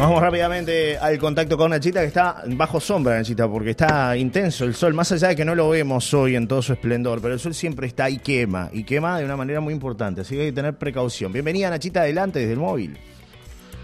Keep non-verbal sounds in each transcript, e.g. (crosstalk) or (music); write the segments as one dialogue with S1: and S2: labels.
S1: Vamos rápidamente al contacto con Nachita que está bajo sombra, Nachita, porque está intenso el sol, más allá de que no lo vemos hoy en todo su esplendor, pero el sol siempre está y quema, y quema de una manera muy importante, así que hay que tener precaución. Bienvenida Nachita adelante desde el móvil.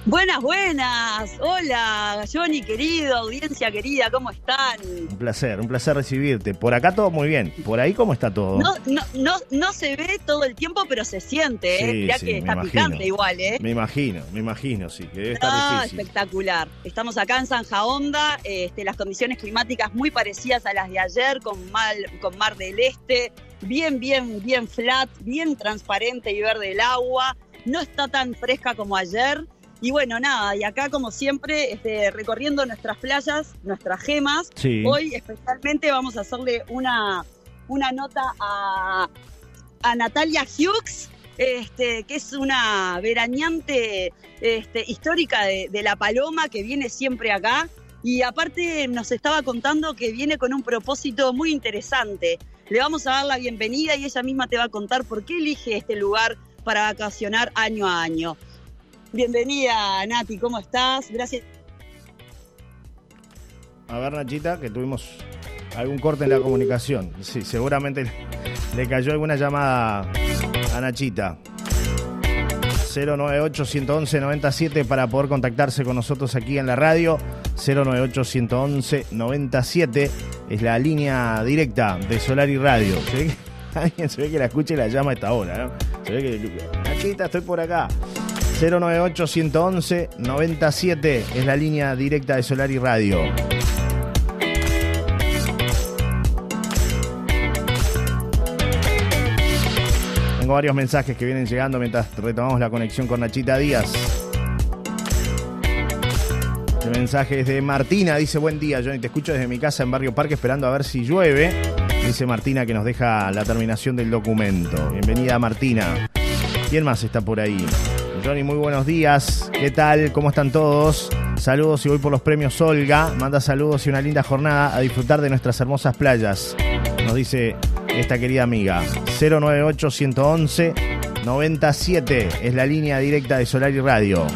S2: Buenas, buenas. Hola, Johnny querido, audiencia querida, ¿cómo están?
S1: Un placer, un placer recibirte. Por acá todo muy bien. ¿Por ahí cómo está todo?
S2: No, no, no, no se ve todo el tiempo, pero se siente, ¿eh? Mirá que está picante igual, ¿eh?
S1: Me imagino, me imagino, sí, que debe estar
S2: Ah,
S1: difícil.
S2: espectacular. Estamos acá en Zanja Honda, este, las condiciones climáticas muy parecidas a las de ayer, con, mal, con Mar del Este, bien, bien, bien flat, bien transparente y verde el agua. No está tan fresca como ayer. Y bueno, nada, y acá como siempre, este, recorriendo nuestras playas, nuestras gemas,
S1: Sí.
S2: hoy especialmente vamos a hacerle una, una nota a, a Natalia Hughes, este, que es una veraneante este, histórica de, de La Paloma que viene siempre acá. Y aparte nos estaba contando que viene con un propósito muy interesante. Le vamos a dar la bienvenida y ella misma te va a contar por qué elige este lugar para vacacionar año a año. Bienvenida, Nati, ¿cómo estás? Gracias.
S1: A ver, Nachita, que tuvimos algún corte en la comunicación. Sí, seguramente le cayó alguna llamada a Nachita. 098-111-97 para poder contactarse con nosotros aquí en la radio. 098-111-97 es la línea directa de Solar y Radio. Se ve que, (laughs) alguien se ve que la escucha y la llama a esta hora, ¿no? Se ve que, Nachita, estoy por acá. 098-111-97 es la línea directa de Solar y Radio. Tengo varios mensajes que vienen llegando mientras retomamos la conexión con Nachita Díaz. Este mensaje es de Martina, dice buen día, Johnny, te escucho desde mi casa en Barrio Parque esperando a ver si llueve. Dice Martina que nos deja la terminación del documento. Bienvenida Martina. ¿Quién más está por ahí? Johnny, muy buenos días. ¿Qué tal? ¿Cómo están todos? Saludos y voy por los premios Olga. Manda saludos y una linda jornada a disfrutar de nuestras hermosas playas. Nos dice esta querida amiga. 098 111 97 es la línea directa de Solar y Radio.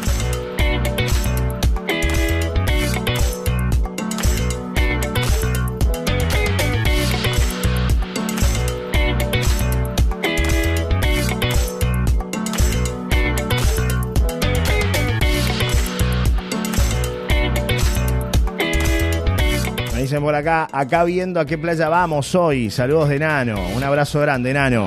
S1: Acá, viendo a qué playa vamos hoy. Saludos de Nano. Un abrazo grande, Nano.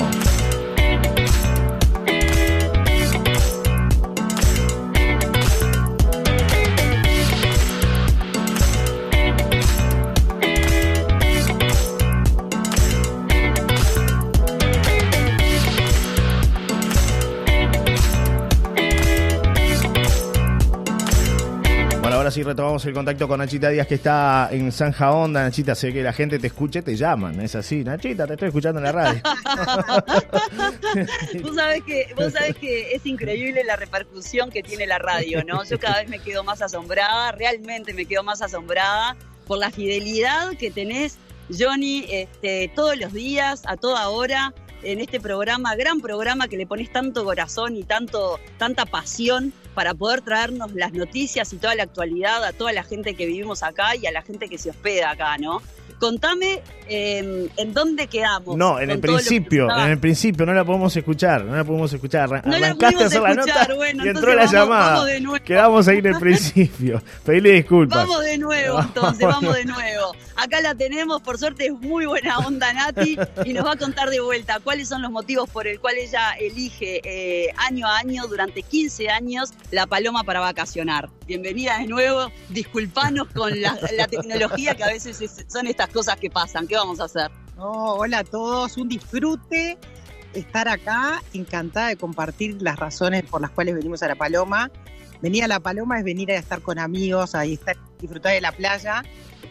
S1: Sí retomamos el contacto con Nachita Díaz que está en Zanja Onda. Nachita, sé que la gente te escuche, te llaman. Es así. Nachita, te estoy escuchando en la radio. (laughs)
S2: Vos sabés que, vos sabés que es increíble la repercusión que tiene la radio, ¿no? Yo cada vez me quedo más asombrada, realmente me quedo más asombrada por la fidelidad que tenés, Johnny, este, todos los días, a toda hora, en este programa, gran programa que le pones tanto corazón y tanto, tanta pasión para poder traernos las noticias y toda la actualidad a toda la gente que vivimos acá y a la gente que se hospeda acá, ¿no? Contame eh, en dónde quedamos.
S1: No, en el principio, en el principio no la podemos escuchar, no la podemos escuchar. Arran-
S2: No la
S1: Arrancaste a hacer la
S2: escuchar,
S1: nota
S2: bueno,
S1: y entró la
S2: vamos-
S1: llamada.
S2: vamos.
S1: Quedamos ahí en el principio. Pedirle disculpas.
S2: Vamos de nuevo, (laughs) entonces, vamos de nuevo. Acá la tenemos, por suerte es muy buena onda Nati y nos va a contar de vuelta cuáles son los motivos por el cual ella elige eh, año a año, durante 15 años, la paloma para vacacionar. Bienvenida de nuevo, disculpanos con la, tecnología que a veces es- son estas cosas que pasan. ¿Qué vamos a hacer?
S3: No, hola a todos, un disfrute estar acá, encantada de compartir las razones por las cuales venimos a La Paloma. Venir a La Paloma es venir a estar con amigos, a estar, disfrutar de la playa,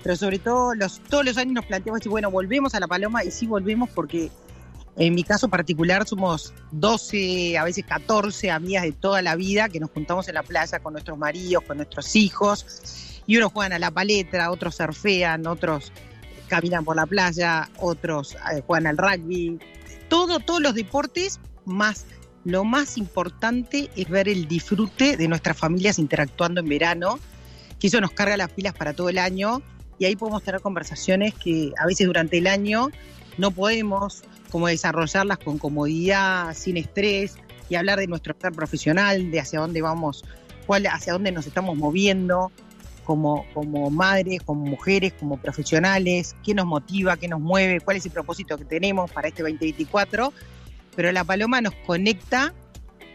S3: pero sobre todo los, todos los años nos planteamos decir, bueno, volvemos a La Paloma y sí volvemos porque en mi caso particular somos 12, a veces 14 amigas de toda la vida que nos juntamos en la playa con nuestros maridos, con nuestros hijos, y unos juegan a la paleta, otros surfean, otros caminan por la playa, otros eh, juegan al rugby, todo, todos los deportes, más lo más importante es ver el disfrute de nuestras familias interactuando en verano que eso nos carga las pilas para todo el año y ahí podemos tener conversaciones que a veces durante el año no podemos como desarrollarlas con comodidad, sin estrés y hablar de nuestro plan profesional, de hacia dónde vamos, cuál, hacia dónde nos estamos moviendo como, como madres, como mujeres, como profesionales, qué nos motiva, qué nos mueve, cuál es el propósito que tenemos para este 2024. Pero la paloma nos conecta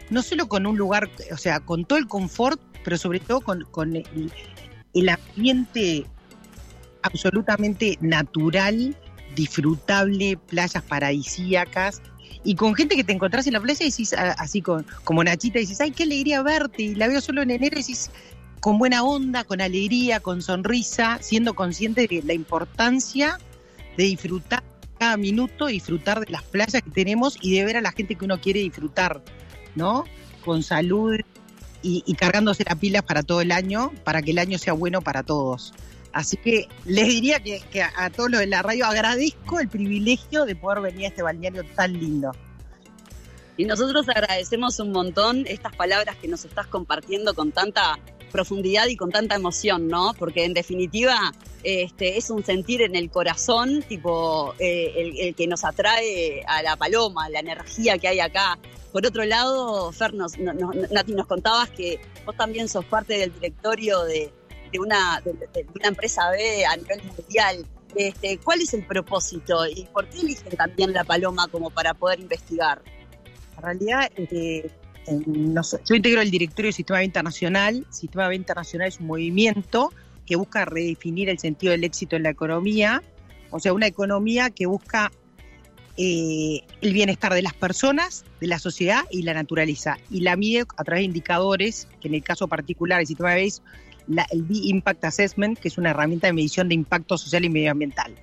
S3: no solo con un lugar, o sea, con todo el confort, pero sobre todo con, el, ambiente absolutamente natural, disfrutable, playas paradisíacas, y con gente que te encontrás en la playa y decís, así con, como Nachita, y dices, ay, qué alegría verte, y la veo solo en enero, y decís, con buena onda, con alegría, con sonrisa, siendo consciente de la importancia de disfrutar cada minuto, disfrutar de las playas que tenemos y de ver a la gente que uno quiere disfrutar, ¿no? Con salud y, cargándose las pilas para todo el año, para que el año sea bueno para todos. Así que les diría que, que a, a todos los de la radio agradezco el privilegio de poder venir a este balneario tan lindo.
S2: Y nosotros agradecemos un montón estas palabras que nos estás compartiendo con tanta profundidad y con tanta emoción, ¿no? Porque en definitiva este, es un sentir en el corazón, tipo eh, el, que nos atrae a la paloma, la energía que hay acá. Por otro lado, Fer, nos, nos, Nati, nos contabas que vos también sos parte del directorio de, de, una, de, de una empresa B a nivel mundial. Este, ¿Cuál es el propósito y por qué eligen también la paloma como para poder investigar?
S3: En realidad, eh, yo integro el directorio del Sistema B Internacional. Sistema B Internacional es un movimiento que busca redefinir el sentido del éxito en la economía, o sea, una economía que busca eh, el bienestar de las personas, de la sociedad y la naturaleza. Y la mide a través de indicadores, que en el caso particular del Sistema B es el B-Impact Assessment, que es una herramienta de medición de impacto social y medioambiental.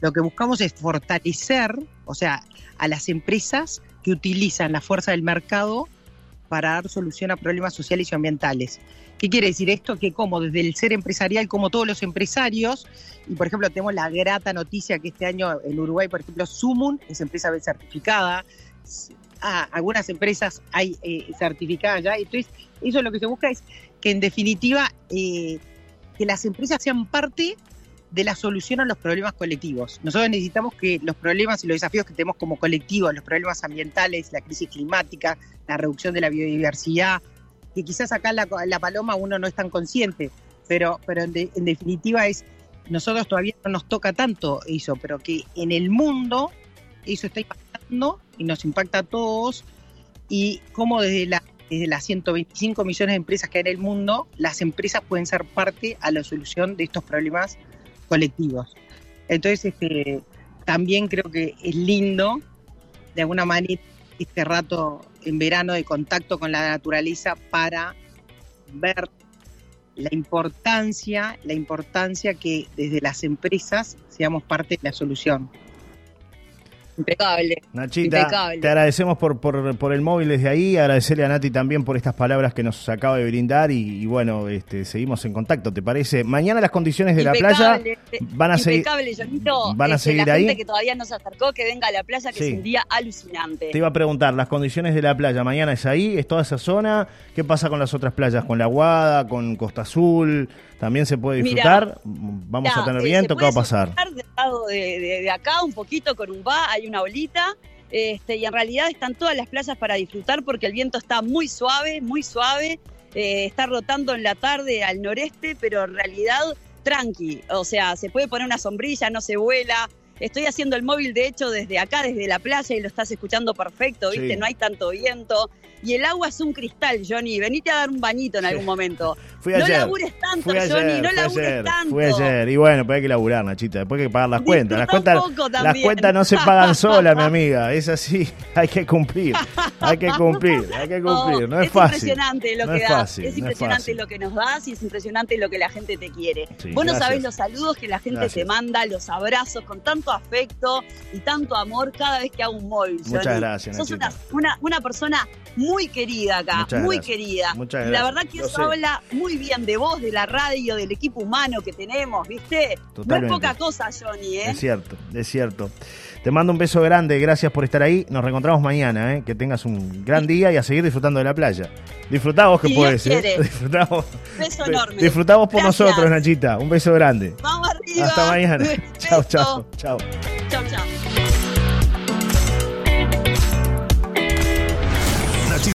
S3: Lo que buscamos es fortalecer, o sea, a las empresas que utilizan la fuerza del mercado para dar solución a problemas sociales y ambientales. ¿Qué quiere decir esto? Que como desde el ser empresarial, como todos los empresarios, y por ejemplo tenemos la grata noticia que este año en Uruguay, por ejemplo, Sumun es empresa certificada, ah, algunas empresas hay eh, certificadas ya, entonces eso lo que se busca es que en definitiva eh, que las empresas sean parte de la solución a los problemas colectivos. Nosotros necesitamos que los problemas y los desafíos que tenemos como colectivo, los problemas ambientales, la crisis climática, la reducción de la biodiversidad, que quizás acá la, la Paloma uno no es tan consciente, pero, pero en, de, en, definitiva es, nosotros todavía no nos toca tanto eso, pero que en el mundo eso está impactando y nos impacta a todos, y como desde, la, desde las 125 millones de empresas que hay en el mundo, las empresas pueden ser parte a la solución de estos problemas colectivos. Entonces, este, también creo que es lindo, de alguna manera, este rato en verano de contacto con la naturaleza para ver la importancia, la importancia que desde las empresas seamos parte de la solución.
S2: Impecable.
S1: Nachita,
S2: impecable.
S1: te agradecemos por, por, por, el móvil desde ahí, agradecerle a Nati también por estas palabras que nos acaba de brindar y, y bueno, este, seguimos en contacto, ¿te parece? Mañana las condiciones de
S2: impecable,
S1: la playa van a seguir
S2: van
S1: a seguir
S2: la
S1: ahí.
S2: gente que todavía no se acercó, que venga a la playa, que sí. es un día alucinante.
S1: Te iba a preguntar, las condiciones de la playa, mañana es ahí, es toda esa zona, ¿qué pasa con las otras playas? ¿Con la Guada, con Costa Azul? ¿También se puede disfrutar? Mirá, ¿Vamos a tener viento? ¿Qué va a pasar?
S2: Del lado de, de, de, acá, un poquito con un va, hay una olita. Este, y en realidad están todas las playas para disfrutar porque el viento está muy suave, muy suave. Eh, está rotando en la tarde al noreste, pero en realidad tranqui. O sea, se puede poner una sombrilla, no se vuela. Estoy haciendo el móvil, de hecho, desde acá, desde la playa, y lo estás escuchando perfecto, ¿viste? Sí. No hay tanto viento y el agua es un cristal, Johnny. Venite a dar un bañito en algún momento.
S1: Fui ayer.
S2: No labures tanto,
S1: fui ayer,
S2: Johnny, no labures
S1: ayer,
S2: tanto.
S1: Fui ayer. Y bueno, pues hay que laburar, Nachita. Después hay que pagar las cuentas. Las cuentas, las cuentas no se pagan solas, mi (laughs) amiga. Es así. (laughs) Hay que cumplir. Hay que cumplir. Hay que cumplir. No, no es,
S2: es
S1: fácil.
S2: impresionante lo
S1: no
S2: que
S1: es. Fácil,
S2: es impresionante
S1: no
S2: lo que nos das y es impresionante lo que la gente te quiere.
S1: Sí,
S2: Vos no sabés los saludos que la gente
S1: Gracias.
S2: te manda, los abrazos con tanto afecto y tanto amor cada vez que hago un móvil.
S1: Muchas
S2: Johnny.
S1: gracias,
S2: Sos una, una, una persona muy muy querida acá,
S1: Muchas
S2: muy
S1: gracias.
S2: querida.
S1: Muchas
S2: Y la
S1: gracias.
S2: verdad que
S1: Lo
S2: eso
S1: sé.
S2: habla muy bien de vos, de la radio, del equipo humano que tenemos, ¿viste? No es poca cosa, Johnny, ¿eh?
S1: Es cierto, es cierto. Te mando un beso grande, gracias por estar ahí. Nos reencontramos mañana, ¿eh? que tengas un gran día y a seguir disfrutando de la playa. Disfrutá vos que podés, ¿eh? (laughs) vos.
S2: Beso enorme.
S1: Disfrutá vos por
S2: Gracias.
S1: nosotros, Nachita. Un beso grande.
S2: Vamos arriba.
S1: Hasta mañana. Chao, chao, chao.